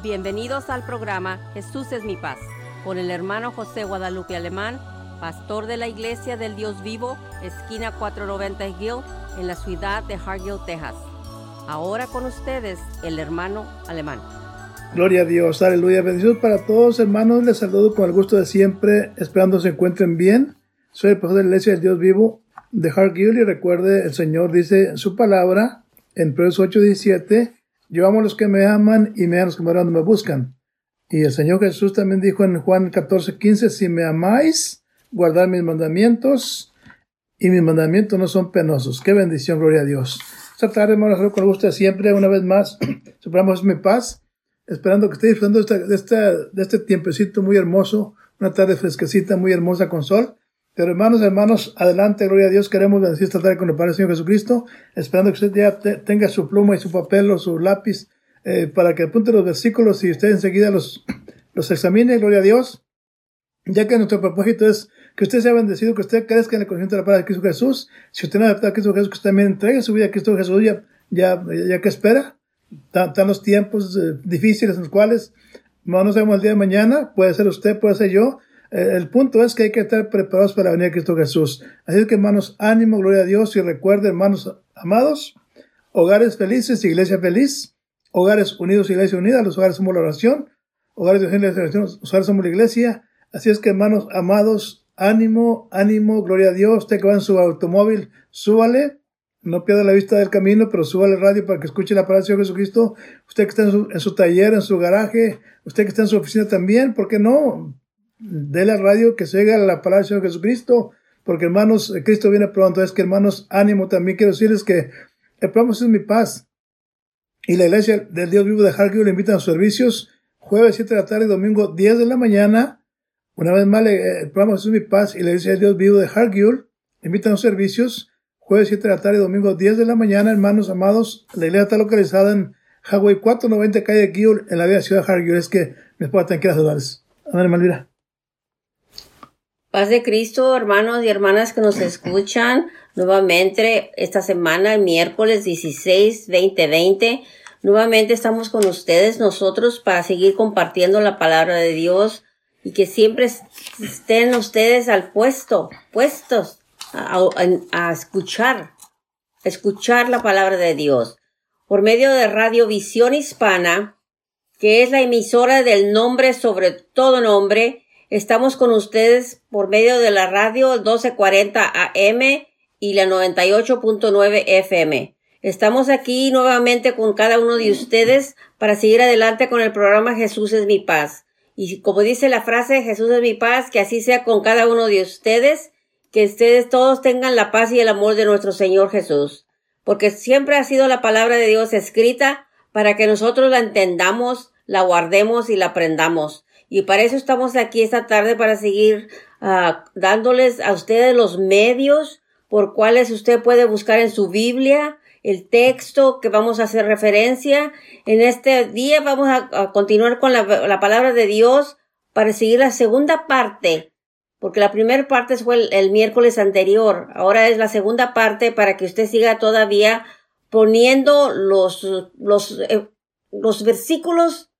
Bienvenidos al programa Jesús es mi paz con el hermano José Guadalupe Alemán, pastor de la Iglesia del Dios Vivo, esquina 490 Hill, en la ciudad de Hargill, Texas. Ahora con ustedes el hermano Alemán. Gloria a Dios, aleluya. Bendiciones para todos, hermanos. Les saludo con el gusto de siempre, esperando se encuentren bien. Soy el pastor de la Iglesia del Dios Vivo de Hargill y recuerde, el Señor dice en su palabra, en Proverbios 8:17, yo amo a los que me aman y me aman los que me me buscan. Y el Señor Jesús también dijo en Juan 14, 15, si me amáis, guardad mis mandamientos, y mis mandamientos no son penosos. Qué bendición, gloria a Dios. Esta tarde, hermanos, con gusto siempre, una vez más, superamos mi paz, esperando que esté disfrutando de este, de este tiempecito muy hermoso, una tarde fresquecita, muy hermosa con sol. Pero hermanos, hermanos, adelante, gloria a Dios, queremos bendecir esta tarde con el Padre Señor Jesucristo, esperando que usted ya tenga su pluma y su papel o su lápiz eh, para que apunte los versículos y usted enseguida los, los examine, gloria a Dios, ya que nuestro propósito es que usted sea bendecido, que usted crezca en el conocimiento de la palabra de Cristo Jesús. Si usted no adaptado a Cristo Jesús, que usted también entregue su vida a Cristo Jesús, ya, ya, ya que espera. Están los tiempos eh, difíciles en los cuales no sabemos el día de mañana, puede ser usted, puede ser yo, el punto es que hay que estar preparados para venir a Cristo Jesús. Así que hermanos, ánimo, gloria a Dios y recuerden, hermanos amados, hogares felices, iglesia feliz, hogares unidos, iglesia unida, los hogares somos la oración, hogares de iglesia, los hogares somos la iglesia. Así es que hermanos amados, ánimo, ánimo, gloria a Dios, usted que va en su automóvil, súbale, no pierda la vista del camino, pero súbale radio para que escuche la palabra de Jesucristo. Usted que está en su, en su taller, en su garaje, usted que está en su oficina también, ¿por qué no? De la radio que se a la palabra del Señor Jesucristo, porque hermanos, Cristo viene pronto. Es que hermanos, ánimo también quiero decirles que el programa es mi paz. Y la iglesia del Dios vivo de Hargill le invitan a sus servicios jueves 7 de la tarde y domingo 10 de la mañana. Una vez más, el programa es mi paz y la iglesia del Dios vivo de Hargill invitan a sus servicios jueves 7 de la tarde y domingo 10 de la mañana, hermanos amados. La iglesia está localizada en Hawaii 490 calle Gill en la vía ciudad de Hargill. Es que mi esposa te quiere saludarles. Amén, Malvira. Paz de Cristo, hermanos y hermanas que nos escuchan nuevamente esta semana, el miércoles 16, 2020. Nuevamente estamos con ustedes nosotros para seguir compartiendo la palabra de Dios y que siempre estén ustedes al puesto, puestos a, a escuchar, escuchar la palabra de Dios. Por medio de Radio Visión Hispana, que es la emisora del nombre sobre todo nombre, Estamos con ustedes por medio de la radio 1240 AM y la 98.9 FM. Estamos aquí nuevamente con cada uno de ustedes para seguir adelante con el programa Jesús es mi paz. Y como dice la frase Jesús es mi paz, que así sea con cada uno de ustedes, que ustedes todos tengan la paz y el amor de nuestro Señor Jesús. Porque siempre ha sido la palabra de Dios escrita para que nosotros la entendamos, la guardemos y la aprendamos. Y para eso estamos aquí esta tarde para seguir uh, dándoles a ustedes los medios por cuales usted puede buscar en su Biblia el texto que vamos a hacer referencia. En este día vamos a, continuar con la, la, palabra de Dios para seguir la segunda parte, porque la primera parte fue el, el, miércoles anterior. Ahora es la segunda parte para que usted siga todavía poniendo los, los, eh, los versículos,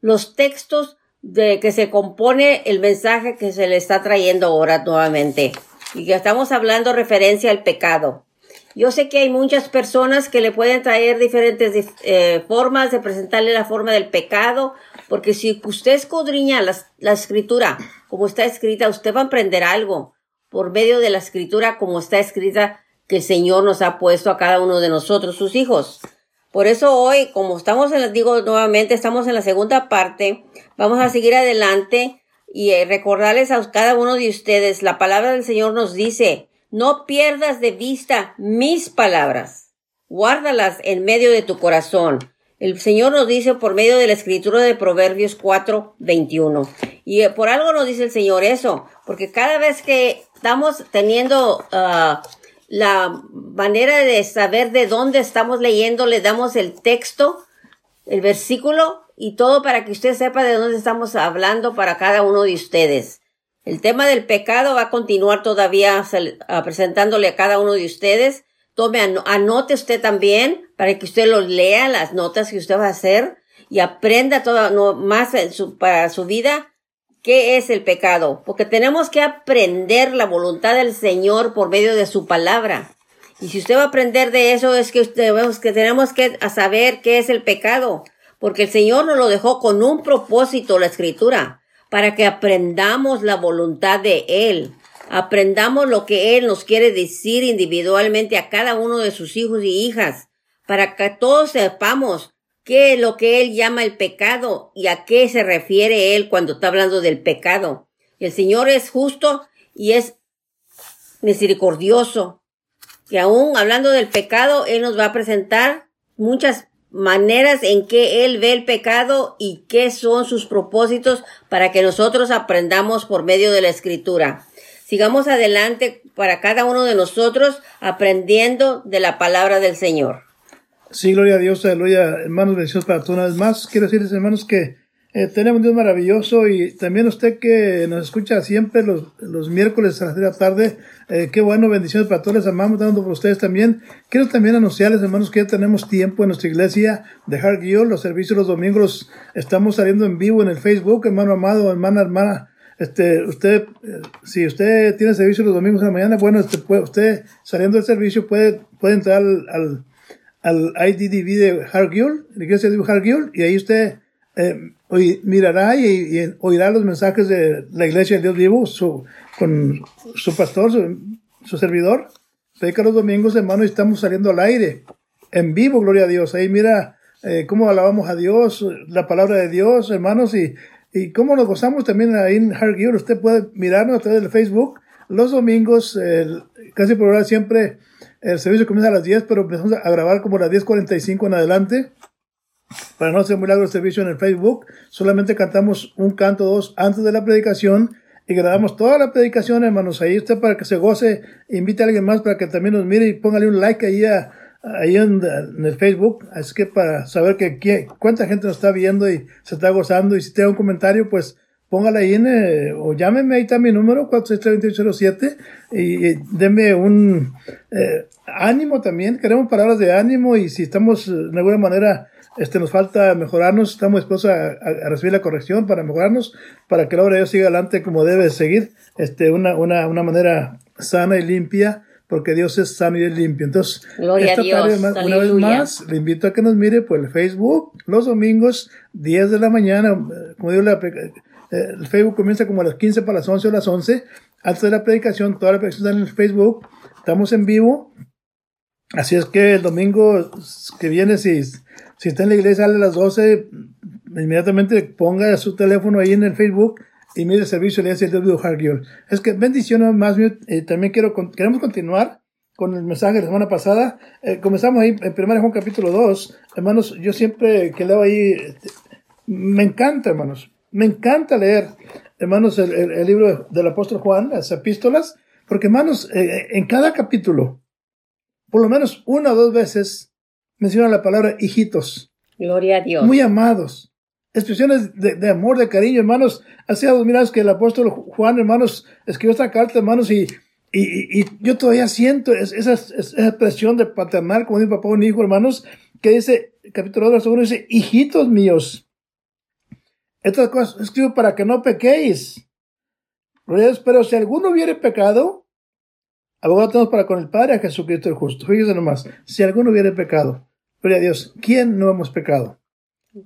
los textos de que se compone el mensaje que se le está trayendo ahora nuevamente. Y que estamos hablando referencia al pecado. Yo sé que hay muchas personas que le pueden traer diferentes eh, formas de presentarle la forma del pecado, porque si usted escudriña la, la escritura como está escrita, usted va a aprender algo por medio de la escritura como está escrita que el Señor nos ha puesto a cada uno de nosotros, sus hijos. Por eso hoy, como estamos en, digo nuevamente, estamos en la segunda parte, vamos a seguir adelante y eh, recordarles a cada uno de ustedes, la palabra del Señor nos dice, no pierdas de vista mis palabras, guárdalas en medio de tu corazón. El Señor nos dice por medio de la escritura de Proverbios 4, 21. Y eh, por algo nos dice el Señor eso, porque cada vez que estamos teniendo uh, la manera de saber de dónde estamos leyendo, le damos el texto, el versículo y todo para que usted sepa de dónde estamos hablando para cada uno de ustedes. El tema del pecado va a continuar todavía presentándole a cada uno de ustedes. Tome, anote usted también para que usted los lea, las notas que usted va a hacer. y aprenda todo, no, más para su vida, qué es el pecado. Porque tenemos que aprender la voluntad del Señor por medio de su palabra. Y si usted va a aprender de eso, es que, que tenemos que saber qué es el pecado. Porque el Señor nos lo dejó con un propósito, la escritura, para que aprendamos la voluntad de Él. Aprendamos lo que Él nos quiere decir individualmente a cada uno de sus hijos y hijas, para que todos sepamos qué es lo que Él llama el pecado y a qué se refiere Él cuando está hablando del pecado. El Señor es justo y es misericordioso. Y aún hablando del pecado, Él nos va a presentar muchas maneras en que Él ve el pecado y qué son sus propósitos para que nosotros aprendamos por medio de la escritura. Sigamos adelante para cada uno de nosotros aprendiendo de la palabra del Señor. Sí, gloria a Dios, aleluya, hermanos, bendiciones para todos una vez más. Quiero decirles, hermanos, que eh, tenemos un Dios maravilloso y también usted que nos escucha siempre los, los miércoles a las de la tarde, eh, qué bueno, bendiciones para todos, les amamos, dando por ustedes también. Quiero también anunciarles, hermanos, que ya tenemos tiempo en nuestra iglesia de Heart los servicios los domingos estamos saliendo en vivo en el Facebook, hermano amado, hermana, hermana este, usted, eh, si usted tiene servicio los domingos en la mañana, bueno, este, puede, usted saliendo del servicio puede, puede entrar al, al, al IDDB de Hargill, la iglesia de Hargill, y ahí usted eh, mirará y, oirá los mensajes de la iglesia de Dios vivo su, con su pastor, su, servidor. que los domingos, hermano, y estamos saliendo al aire, en vivo, gloria a Dios. Ahí mira eh, cómo alabamos a Dios, la palabra de Dios, hermanos, y y cómo nos gozamos también ahí en Hard usted puede mirarnos a través del Facebook. Los domingos, casi por hora siempre, el servicio comienza a las 10, pero empezamos a grabar como a las 10.45 en adelante. Para no hacer el servicio en el Facebook, solamente cantamos un canto o dos antes de la predicación y grabamos toda la predicación, hermanos. Ahí usted para que se goce, invite a alguien más para que también nos mire y póngale un like ahí a, en, el Facebook, así que para saber que, cuánta gente nos está viendo y se está gozando. Y si tiene un comentario, pues póngala ahí en, eh, o llámeme, ahí está mi número, 463 y, y denme un eh, ánimo también, queremos palabras de ánimo y si estamos eh, de alguna manera, este, nos falta mejorarnos, estamos dispuestos a, a, recibir la corrección para mejorarnos, para que la obra de Dios siga adelante como debe seguir, este, una, una, una manera sana y limpia, porque Dios es sano y es limpio. Entonces, esta tarde, una vez más, le invito a que nos mire por el Facebook los domingos, 10 de la mañana. Como digo, eh, el Facebook comienza como a las 15 para las 11 o las 11. Antes de la predicación, toda la predicación está en el Facebook. Estamos en vivo. Así es que el domingo que viene, si, si está en la iglesia, sale a las 12, inmediatamente ponga su teléfono ahí en el Facebook y mire el servicio le hace el W. Es que bendiciones más, eh, también quiero, queremos continuar con el mensaje de la semana pasada. Eh, comenzamos ahí en 1 Juan capítulo 2. Hermanos, yo siempre que leo ahí, este, me encanta, hermanos, me encanta leer, hermanos, el, libro del apóstol Juan, las epístolas, porque, hermanos, eh, en cada capítulo, por lo menos una o dos veces, menciona la palabra hijitos. Gloria a Dios. Muy amados expresiones de, amor, de cariño, hermanos. Hace dos mil años que el apóstol Juan, hermanos, escribió esta carta, hermanos, y, y, yo todavía siento esa, expresión de paternal, como dice papá un hijo, hermanos, que dice, capítulo 2, verso 1, dice, hijitos míos, estas cosas escribo para que no pequéis. Pero si alguno hubiere pecado, abogado tenemos para con el Padre a Jesucristo el justo. Fíjense nomás, si alguno hubiere pecado, gloria a Dios, ¿quién no hemos pecado?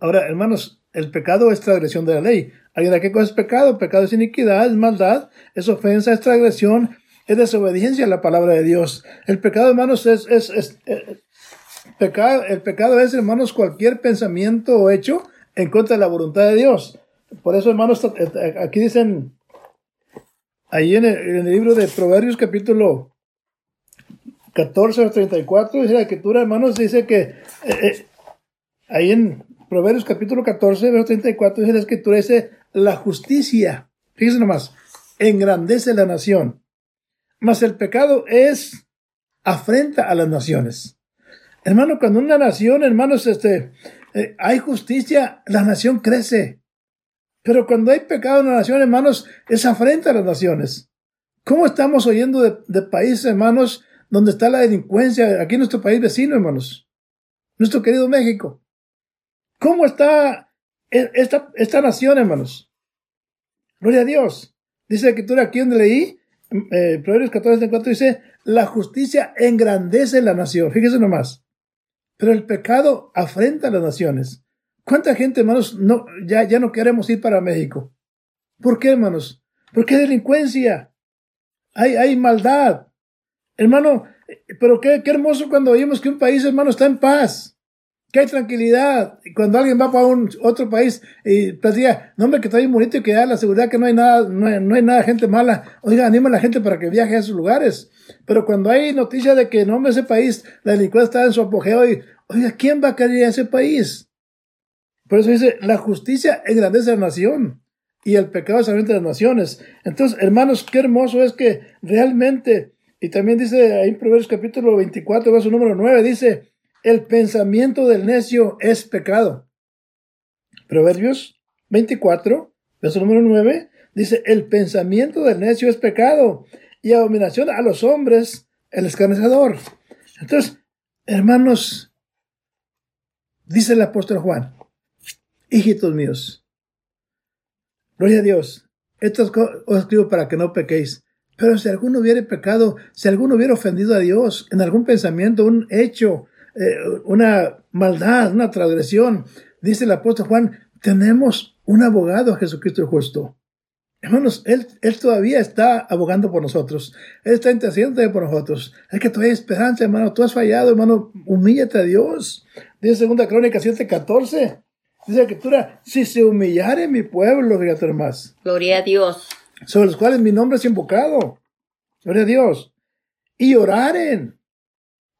Ahora, hermanos, el pecado es transgresión de la ley. ¿Alguien qué cosa es pecado? Pecado es iniquidad, es maldad, es ofensa, es transgresión, es desobediencia a la palabra de Dios. El pecado, hermanos, es, es, es, eh, pecado, el pecado es, hermanos, cualquier pensamiento o hecho en contra de la voluntad de Dios. Por eso, hermanos, eh, aquí dicen, ahí en el, libro de Proverbios capítulo 14 o 34, dice la escritura, hermanos, dice que eh, ahí en Proverbios capítulo 14, verso 34, dice la escritura, dice, la justicia, fíjense nomás, engrandece la nación, mas el pecado es afrenta a las naciones. Hermano, cuando una nación, hermanos, este, eh, hay justicia, la nación crece. Pero cuando hay pecado en la nación, hermanos, es afrenta a las naciones. ¿Cómo estamos oyendo de, de países, hermanos, donde está la delincuencia? Aquí en nuestro país vecino, hermanos. Nuestro querido México. ¿Cómo está esta, esta nación, hermanos? Gloria a Dios. Dice la escritura aquí donde leí, eh, Proverbios 14, 4 dice, la justicia engrandece la nación. Fíjese nomás. Pero el pecado afrenta a las naciones. ¿Cuánta gente, hermanos, no, ya, ya no queremos ir para México? ¿Por qué, hermanos? Porque hay delincuencia. Hay, hay maldad. Hermano, pero qué, qué hermoso cuando oímos que un país, hermano, está en paz que hay tranquilidad. Cuando alguien va para un otro país y decía, no hombre, que está bien bonito y que da la seguridad que no hay nada, no hay, no hay, nada gente mala. Oiga, anima a la gente para que viaje a esos lugares. Pero cuando hay noticia de que no hombre, ese país, la delincuencia está en su apogeo y, oiga, ¿quién va a querer a ese país? Por eso dice, la justicia engrandece a la nación y el pecado es de las naciones. Entonces, hermanos, qué hermoso es que realmente, y también dice ahí en Proverbios capítulo 24, verso número 9, dice, el pensamiento del necio es pecado. Proverbios 24, verso número 9, dice, el pensamiento del necio es pecado y abominación a los hombres el escarnecedor. Entonces, hermanos, dice el apóstol Juan, hijitos míos, gloria a Dios, esto os escribo para que no pequéis. Pero si alguno hubiera pecado, si alguno hubiera ofendido a Dios en algún pensamiento, un hecho, eh, una maldad, una transgresión. Dice el apóstol Juan, tenemos un abogado, Jesucristo el justo. Hermanos, él, él todavía está abogando por nosotros. Él está intercediendo por nosotros. Hay que todavía esperanza, hermano. Tú has fallado, hermano. Humíllate a Dios. Dice segunda crónica 7:14. Dice la escritura, si se humillare mi pueblo, fíjate más. Gloria a Dios. Sobre los cuales mi nombre es invocado. Gloria a Dios. Y oraren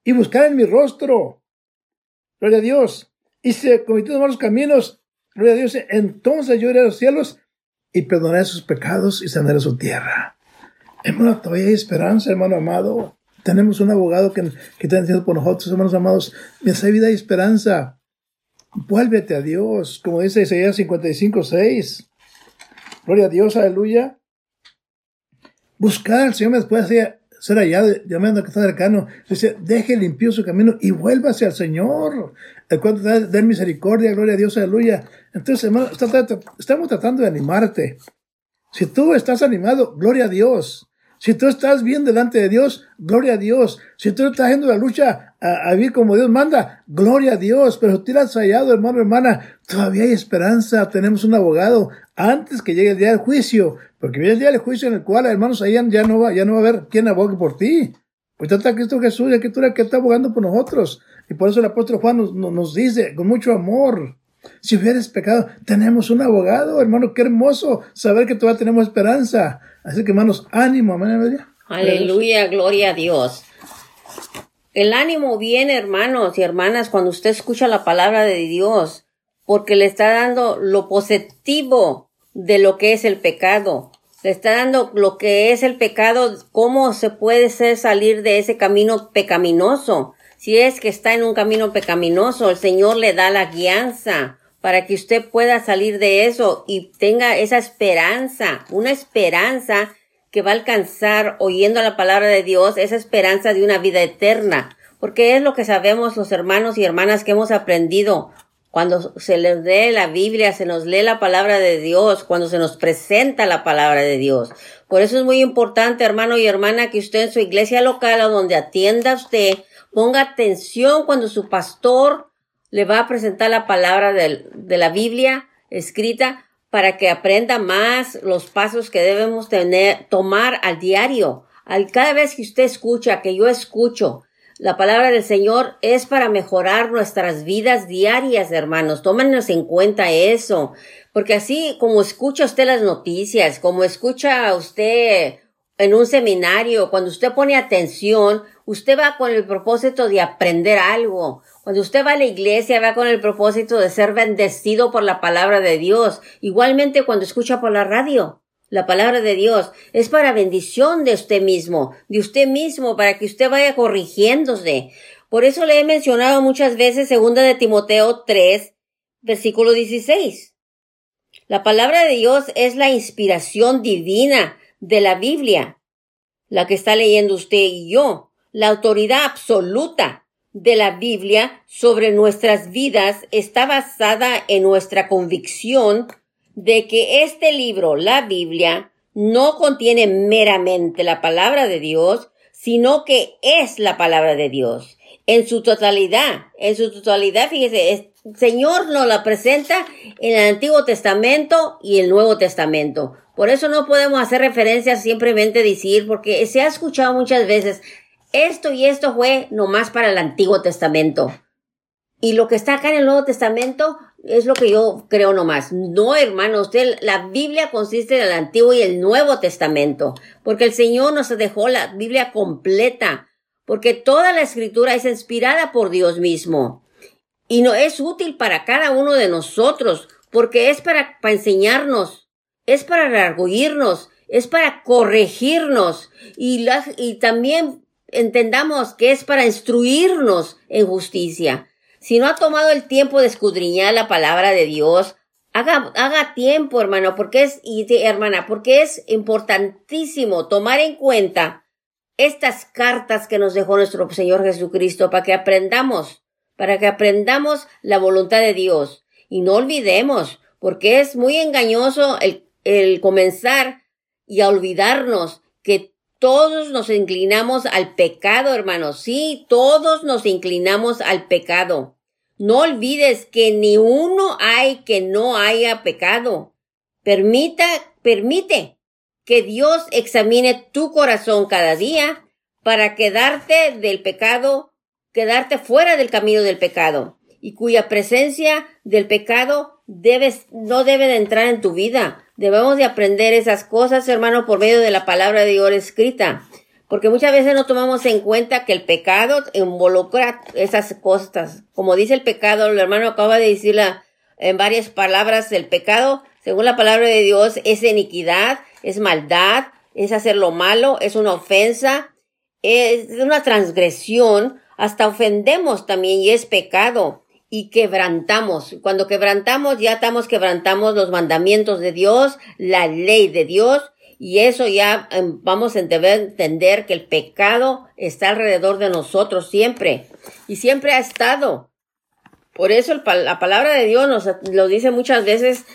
y buscar en mi rostro. Gloria a Dios. Y se cometido malos caminos. Gloria a Dios. Entonces yo iré a los cielos y perdonaré sus pecados y sanaré su tierra. Hermano, todavía hay esperanza, hermano amado. Tenemos un abogado que, que está diciendo por nosotros, hermanos amados. Mientras vida y esperanza. Vuélvete a Dios, como dice Isaías 55, 6. Gloria a Dios, aleluya. Buscar al Señor después de ser allá, llamando que está cercano, dice, deje limpio su camino y vuélvase al Señor, el cual te da misericordia, gloria a Dios, aleluya. Entonces, hermano, estamos tratando de animarte. Si tú estás animado, gloria a Dios. Si tú estás bien delante de Dios, gloria a Dios. Si tú estás haciendo la lucha a, vivir como Dios manda, gloria a Dios. Pero si tú has fallado, hermano, hermana, todavía hay esperanza. Tenemos un abogado antes que llegue el día del juicio. Porque viene el día del juicio en el cual, hermanos, ahí ya no va, ya no va a haber quien abogue por ti. Pues está Cristo Jesús y tú que está abogando por nosotros. Y por eso el apóstol Juan nos, nos dice con mucho amor, si hubieras pecado, tenemos un abogado, hermano, qué hermoso saber que todavía tenemos esperanza. Así que, hermanos, ánimo, amén. Aleluya, gloria a Dios. El ánimo viene, hermanos y hermanas, cuando usted escucha la palabra de Dios, porque le está dando lo positivo de lo que es el pecado. Le está dando lo que es el pecado, cómo se puede salir de ese camino pecaminoso. Si es que está en un camino pecaminoso, el Señor le da la guianza para que usted pueda salir de eso y tenga esa esperanza, una esperanza que va a alcanzar oyendo la palabra de Dios, esa esperanza de una vida eterna. Porque es lo que sabemos los hermanos y hermanas que hemos aprendido. Cuando se les lee la Biblia, se nos lee la palabra de Dios, cuando se nos presenta la palabra de Dios. Por eso es muy importante, hermano y hermana, que usted en su iglesia local o donde atienda usted, Ponga atención cuando su pastor le va a presentar la palabra de, la Biblia escrita para que aprenda más los pasos que debemos tener, tomar al diario. Al, cada vez que usted escucha, que yo escucho, la palabra del Señor es para mejorar nuestras vidas diarias, hermanos. Tómenos en cuenta eso. Porque así como escucha usted las noticias, como escucha usted en un seminario, cuando usted pone atención, usted va con el propósito de aprender algo. Cuando usted va a la iglesia, va con el propósito de ser bendecido por la palabra de Dios. Igualmente cuando escucha por la radio. La palabra de Dios es para bendición de usted mismo, de usted mismo, para que usted vaya corrigiéndose. Por eso le he mencionado muchas veces segunda de Timoteo 3, versículo 16. La palabra de Dios es la inspiración divina de la Biblia, la que está leyendo usted y yo la autoridad absoluta de la Biblia sobre nuestras vidas está basada en nuestra convicción de que este libro, la Biblia, no contiene meramente la palabra de Dios, sino que es la palabra de Dios en su totalidad, en su totalidad, fíjese, el Señor nos la presenta en el Antiguo Testamento y el Nuevo Testamento. Por eso no podemos hacer referencia simplemente decir, porque se ha escuchado muchas veces, esto y esto fue nomás para el Antiguo Testamento. Y lo que está acá en el Nuevo Testamento es lo que yo creo nomás. No, hermano, usted, la Biblia consiste en el Antiguo y el Nuevo Testamento, porque el Señor nos dejó la Biblia completa porque toda la escritura es inspirada por Dios mismo y no es útil para cada uno de nosotros, porque es para, para enseñarnos, es para rearguirnos, es para corregirnos y, y también entendamos que es para instruirnos en justicia. Si no ha tomado el tiempo de escudriñar la palabra de Dios, haga, haga tiempo, hermano, porque es, y hermana, porque es importantísimo tomar en cuenta estas cartas que nos dejó nuestro Señor Jesucristo para que aprendamos, para que aprendamos la voluntad de Dios. Y no olvidemos, porque es muy engañoso el, el comenzar y a olvidarnos que todos nos inclinamos al pecado, hermanos. Sí, todos nos inclinamos al pecado. No olvides que ni uno hay que no haya pecado. Permita, permite que Dios examine tu corazón cada día para quedarte del pecado, quedarte fuera del camino del pecado y cuya presencia del pecado debes, no debe de entrar en tu vida. Debemos de aprender esas cosas, hermano, por medio de la palabra de Dios escrita. Porque muchas veces no tomamos en cuenta que el pecado involucra esas cosas. Como dice el pecado, el hermano acaba de decirla en varias palabras, el pecado, según la palabra de Dios, es iniquidad, es maldad, es hacer lo malo, es una ofensa, es una transgresión, hasta ofendemos también y es pecado y quebrantamos. Cuando quebrantamos ya estamos quebrantamos los mandamientos de Dios, la ley de Dios y eso ya em, vamos a entender que el pecado está alrededor de nosotros siempre y siempre ha estado. Por eso la palabra de Dios nos lo dice muchas veces.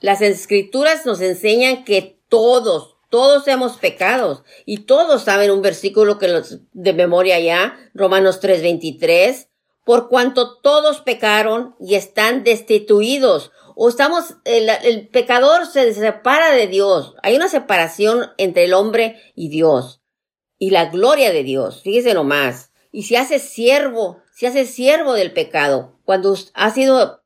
Las escrituras nos enseñan que todos, todos hemos pecado. Y todos saben un versículo que los de memoria ya, Romanos 3:23, por cuanto todos pecaron y están destituidos. O estamos, el, pecador se separa de Dios. Hay una separación entre el hombre y Dios. Y la gloria de Dios. Fíjese nomás. Y se hace siervo, se hace siervo del pecado. Cuando ha sido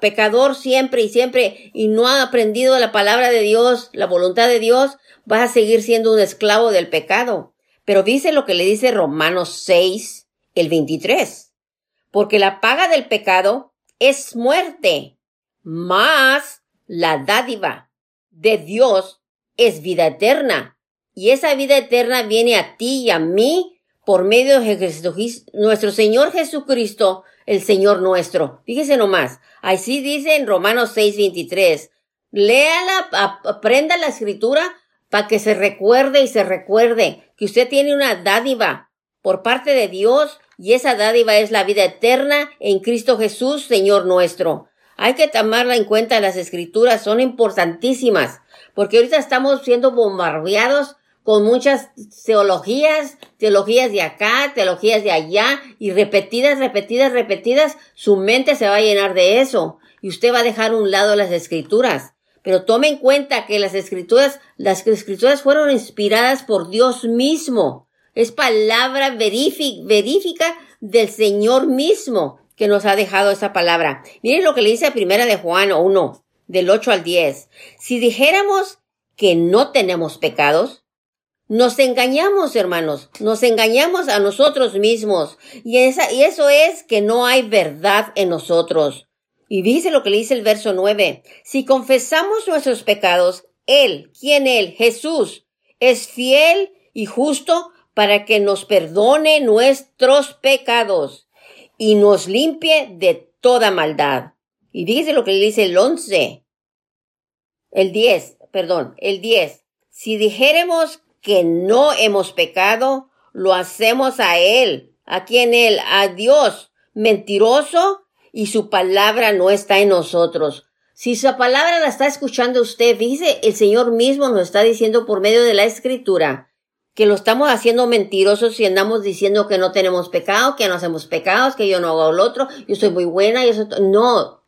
pecador siempre y siempre y no ha aprendido la palabra de Dios, la voluntad de Dios, vas a seguir siendo un esclavo del pecado. Pero dice lo que le dice Romanos 6, el 23. Porque la paga del pecado es muerte, más la dádiva de Dios es vida eterna. Y esa vida eterna viene a ti y a mí por medio de nuestro Señor Jesucristo, el Señor nuestro. Fíjese nomás, así dice en Romanos 6:23. Léala, aprenda la escritura para que se recuerde y se recuerde que usted tiene una dádiva por parte de Dios y esa dádiva es la vida eterna en Cristo Jesús, Señor nuestro. Hay que tomarla en cuenta, las escrituras son importantísimas, porque ahorita estamos siendo bombardeados con muchas teologías, teologías de acá, teologías de allá, y repetidas, repetidas, repetidas, su mente se va a llenar de eso, y usted va a dejar a un lado las escrituras. Pero tome en cuenta que las escrituras, las escrituras fueron inspiradas por Dios mismo. Es palabra verífica del Señor mismo que nos ha dejado esa palabra. Miren lo que le dice a primera de Juan 1, del 8 al 10. Si dijéramos que no tenemos pecados, nos engañamos, hermanos, nos engañamos a nosotros mismos. Y, esa, y eso es que no hay verdad en nosotros. Y dice lo que le dice el verso 9. Si confesamos nuestros pecados, Él, ¿quién Él? Jesús, es fiel y justo para que nos perdone nuestros pecados y nos limpie de toda maldad. Y dice lo que le dice el 11. El 10, perdón, el 10. Si dijéremos que no hemos pecado, lo hacemos a Él, aquí en él, a Dios, mentiroso, y su palabra no está en nosotros. Si su palabra la está escuchando usted, dice el Señor mismo nos está diciendo por medio de la escritura que lo estamos haciendo mentirosos y andamos diciendo que no tenemos pecado, que no hacemos pecados, que yo no hago lo otro, yo soy muy buena y eso, no,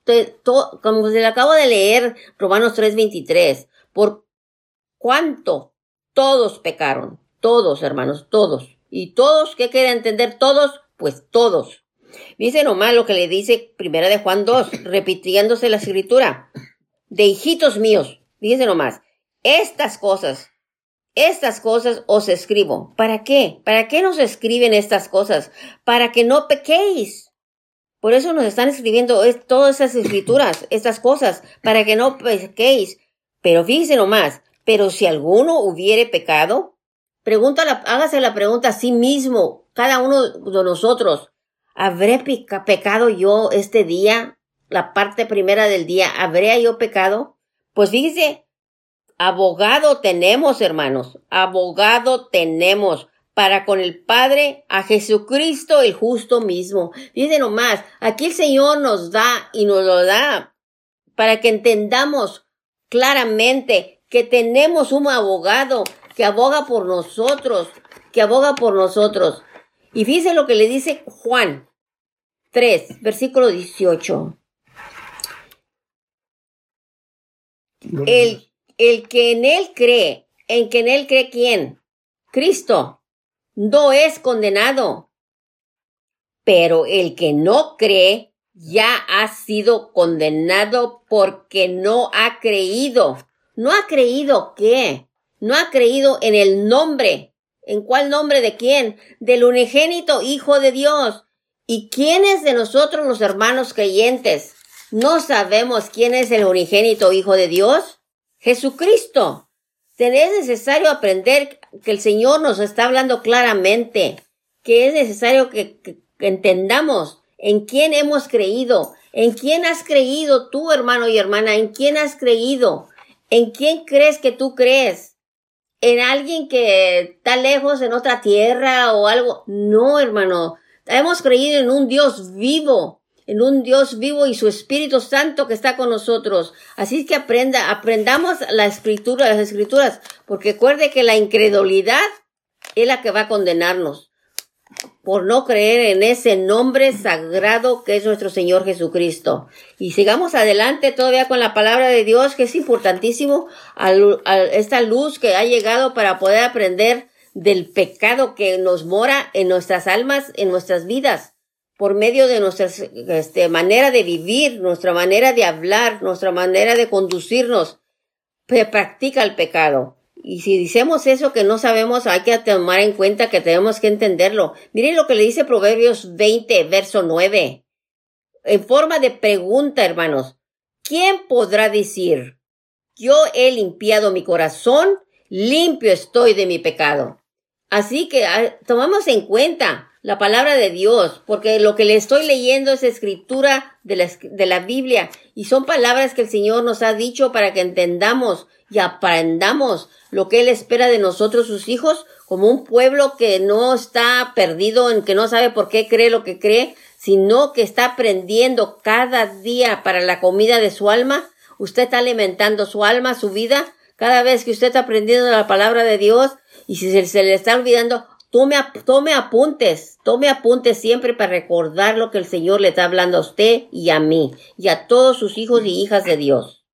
como se le acabo de leer Romanos 3:23, por cuánto todos pecaron, todos hermanos, todos, y todos, ¿qué quiere entender todos? Pues todos. Dice nomás lo que le dice primera de Juan 2, repitiéndose la escritura, de hijitos míos, dice nomás, estas cosas estas cosas os escribo. ¿Para qué? ¿Para qué nos escriben estas cosas? Para que no pequéis. Por eso nos están escribiendo todas esas escrituras, estas cosas, para que no pequéis. Pero fíjense nomás, pero si alguno hubiere pecado, pregúntala, hágase la pregunta a sí mismo, cada uno de nosotros, ¿habré pecado yo este día? La parte primera del día, ¿habré yo pecado? Pues fíjese, Abogado tenemos, hermanos, abogado tenemos para con el Padre a Jesucristo el justo mismo. Dice nomás, aquí el Señor nos da y nos lo da para que entendamos claramente que tenemos un abogado que aboga por nosotros, que aboga por nosotros. Y fíjese lo que le dice Juan 3, versículo 18. El el que en él cree, en que en él cree quién? Cristo, no es condenado. Pero el que no cree ya ha sido condenado porque no ha creído. ¿No ha creído qué? No ha creído en el nombre. ¿En cuál nombre de quién? Del unigénito Hijo de Dios. ¿Y quiénes de nosotros los hermanos creyentes no sabemos quién es el unigénito Hijo de Dios? Jesucristo. Es necesario aprender que el Señor nos está hablando claramente, que es necesario que, entendamos en quién hemos creído, en quién has creído tú, hermano y hermana, en quién has creído, en quién crees que tú crees, en alguien que está lejos en otra tierra o algo. No, hermano, hemos creído en un Dios vivo, en un Dios vivo y su Espíritu Santo que está con nosotros. Así que aprenda, aprendamos la escritura, las escrituras, porque recuerde que la incredulidad es la que va a condenarnos por no creer en ese nombre sagrado que es nuestro Señor Jesucristo. Y sigamos adelante todavía con la palabra de Dios, que es importantísimo, a, esta luz que ha llegado para poder aprender del pecado que nos mora en nuestras almas, en nuestras vidas por medio de nuestra este, manera de vivir, nuestra manera de hablar, nuestra manera de conducirnos, practica el pecado. Y si decimos eso que no sabemos, hay que tomar en cuenta que tenemos que entenderlo. Miren lo que le dice Proverbios 20, verso 9. En forma de pregunta, hermanos. ¿Quién podrá decir, yo he limpiado mi corazón, limpio estoy de mi pecado? Así que ah, tomamos en cuenta la palabra de Dios, porque lo que le estoy leyendo es escritura de la, de la Biblia y son palabras que el Señor nos ha dicho para que entendamos y aprendamos lo que Él espera de nosotros, sus hijos, como un pueblo que no está perdido, en que no sabe por qué cree lo que cree, sino que está aprendiendo cada día para la comida de su alma. Usted está alimentando su alma, su vida. Cada vez que usted está aprendiendo la palabra de Dios y si se, se le está olvidando, Tome, tome apuntes, tome apuntes siempre para recordar lo que el Señor le está hablando a usted y a mí y a todos sus hijos y hijas de Dios.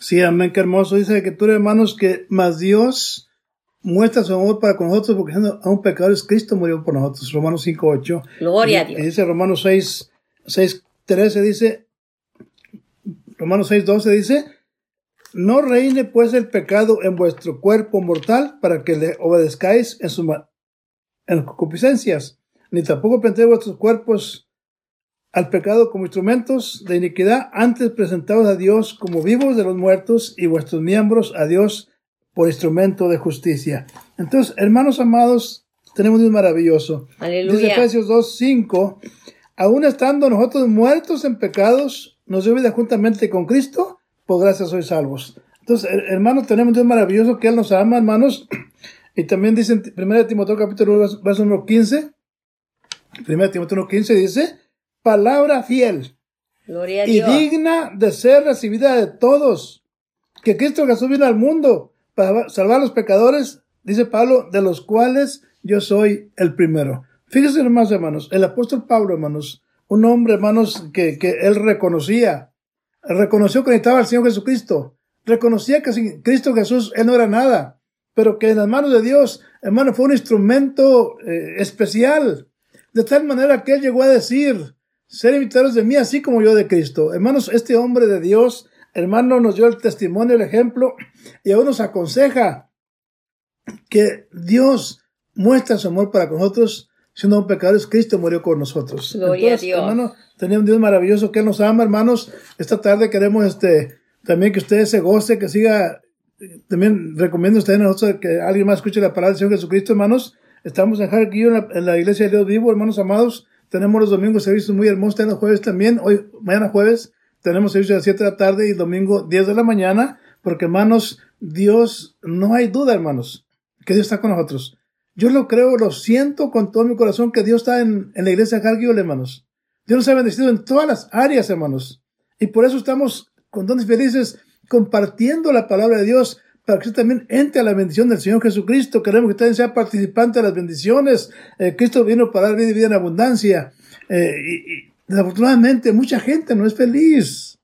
Sí, amén, qué hermoso. Dice que tú, hermanos, que más Dios muestra su amor para con nosotros porque a un pecador es Cristo murió por nosotros. Romanos 5.8. Gloria a Dios. dice Romanos 6, 6, 13, dice, Romanos 6, 12 dice, no reine pues el pecado en vuestro cuerpo mortal para que le obedezcáis en su en concupiscencias, ni tampoco planteéis vuestros cuerpos al pecado como instrumentos de iniquidad, antes presentados a Dios como vivos de los muertos y vuestros miembros a Dios por instrumento de justicia. Entonces, hermanos amados, tenemos un maravilloso. Aleluya. Dice Efesios 2, 5, aún estando nosotros muertos en pecados, nos dio vida juntamente con Cristo, por gracia sois salvos. Entonces, hermanos, tenemos un Dios maravilloso que Él nos ama, hermanos, y también dice en 1 Timoteo capítulo 1, verso número 15, 1 Timoteo 1.15 dice, palabra fiel Gloria a y Dios. digna de ser recibida de todos. Que Cristo Jesús vino al mundo para salvar a los pecadores, dice Pablo, de los cuales yo soy el primero. Fíjense hermanos, hermanos, el apóstol Pablo, hermanos, un hombre, hermanos, que, que él reconocía, reconoció que necesitaba al Señor Jesucristo, reconocía que sin Cristo Jesús él no era nada, pero que en las manos de Dios, hermano, fue un instrumento eh, especial, de tal manera que él llegó a decir, ser imitadores de mí, así como yo de Cristo. Hermanos, este hombre de Dios, hermano, nos dio el testimonio, el ejemplo, y aún nos aconseja que Dios muestra su amor para con nosotros, siendo un pecadores, Cristo murió por nosotros. Gloria a Dios. Hermano, tenemos un Dios maravilloso que Él nos ama, hermanos. Esta tarde queremos este también que ustedes se goce, que siga. También recomiendo a nosotros que alguien más escuche la palabra del Señor Jesucristo, hermanos. Estamos en Harquillo, en la, en la iglesia de Dios vivo, hermanos amados. Tenemos los domingos servicios muy hermosos, tenemos los jueves también. Hoy, mañana jueves, tenemos servicio a las 7 de la tarde y domingo 10 de la mañana, porque hermanos, Dios, no hay duda, hermanos, que Dios está con nosotros. Yo lo creo, lo siento con todo mi corazón que Dios está en, en la iglesia de Harquillo, hermanos. Dios nos ha bendecido en todas las áreas, hermanos. Y por eso estamos contentos y felices compartiendo la palabra de Dios para que usted también entre a la bendición del Señor Jesucristo. Queremos que usted sea participante de las bendiciones. Eh, Cristo vino para dar vida y vida en abundancia. Eh, y, desafortunadamente mucha gente no es feliz.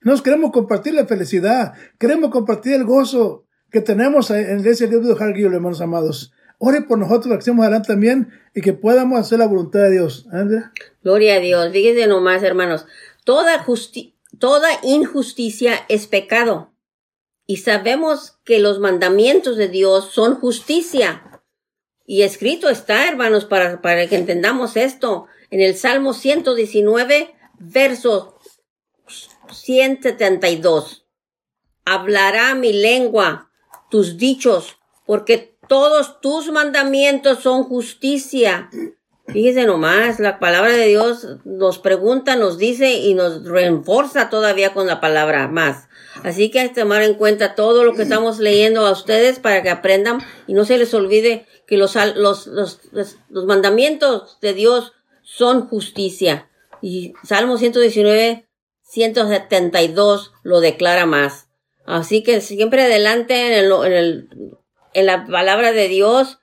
Nos queremos compartir la felicidad. Queremos compartir el gozo que tenemos en la iglesia de Dios de hermanos amados. Ore por nosotros, que estemos adelante también y que podamos hacer la voluntad de Dios. Gloria a Dios. Fíjense nomás, hermanos. Toda, justi toda injusticia es pecado. Y sabemos que los mandamientos de Dios son justicia. Y escrito está, hermanos, para, para que entendamos esto. En el Salmo 119, verso 172. Hablará mi lengua tus dichos, porque todos tus mandamientos son justicia. Fíjese nomás, la palabra de Dios nos pregunta, nos dice y nos reenforza todavía con la palabra más. Así que hay que tomar en cuenta todo lo que estamos leyendo a ustedes para que aprendan y no se les olvide que los, los, los, los mandamientos de Dios son justicia. Y Salmo 119, 172 lo declara más. Así que siempre adelante en, el, en, el, en la palabra de Dios,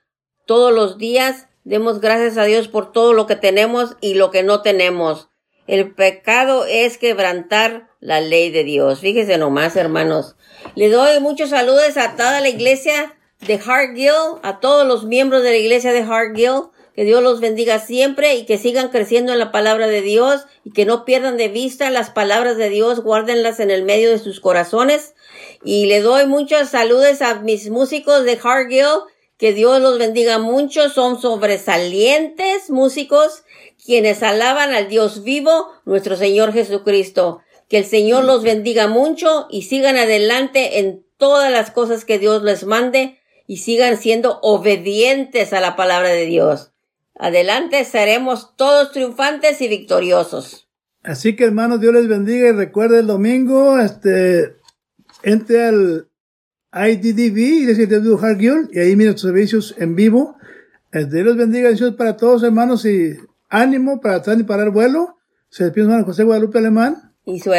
todos los días, demos gracias a Dios por todo lo que tenemos y lo que no tenemos. El pecado es quebrantar la ley de Dios. Fíjese nomás, hermanos. Le doy muchos saludos a toda la iglesia de Hartgill, a todos los miembros de la iglesia de Hartgill. Que Dios los bendiga siempre y que sigan creciendo en la palabra de Dios y que no pierdan de vista las palabras de Dios, guárdenlas en el medio de sus corazones. Y le doy muchos saludos a mis músicos de Hartgill. Que Dios los bendiga mucho. Son sobresalientes músicos quienes alaban al Dios vivo, nuestro Señor Jesucristo. Que el Señor los bendiga mucho y sigan adelante en todas las cosas que Dios les mande y sigan siendo obedientes a la palabra de Dios. Adelante seremos todos triunfantes y victoriosos. Así que hermanos, Dios les bendiga y recuerde el domingo, este, entre al IDDB, Iglesia de Dios Hargill, y ahí miren los servicios en vivo. Este, Dios les bendiga, bendiciones para todos hermanos y ánimo para atrás y parar vuelo. Se despide hermano José Guadalupe Alemán. Y su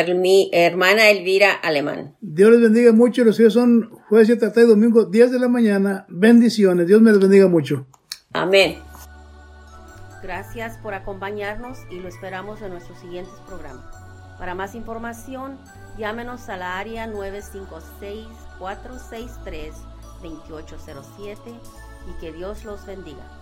hermana Elvira Alemán. Dios les bendiga mucho. Los días son jueves 7 tarde y domingo 10 de la mañana. Bendiciones. Dios me les bendiga mucho. Amén. Gracias por acompañarnos y lo esperamos en nuestros siguientes programas. Para más información, llámenos a la área 956-463-2807 y que Dios los bendiga.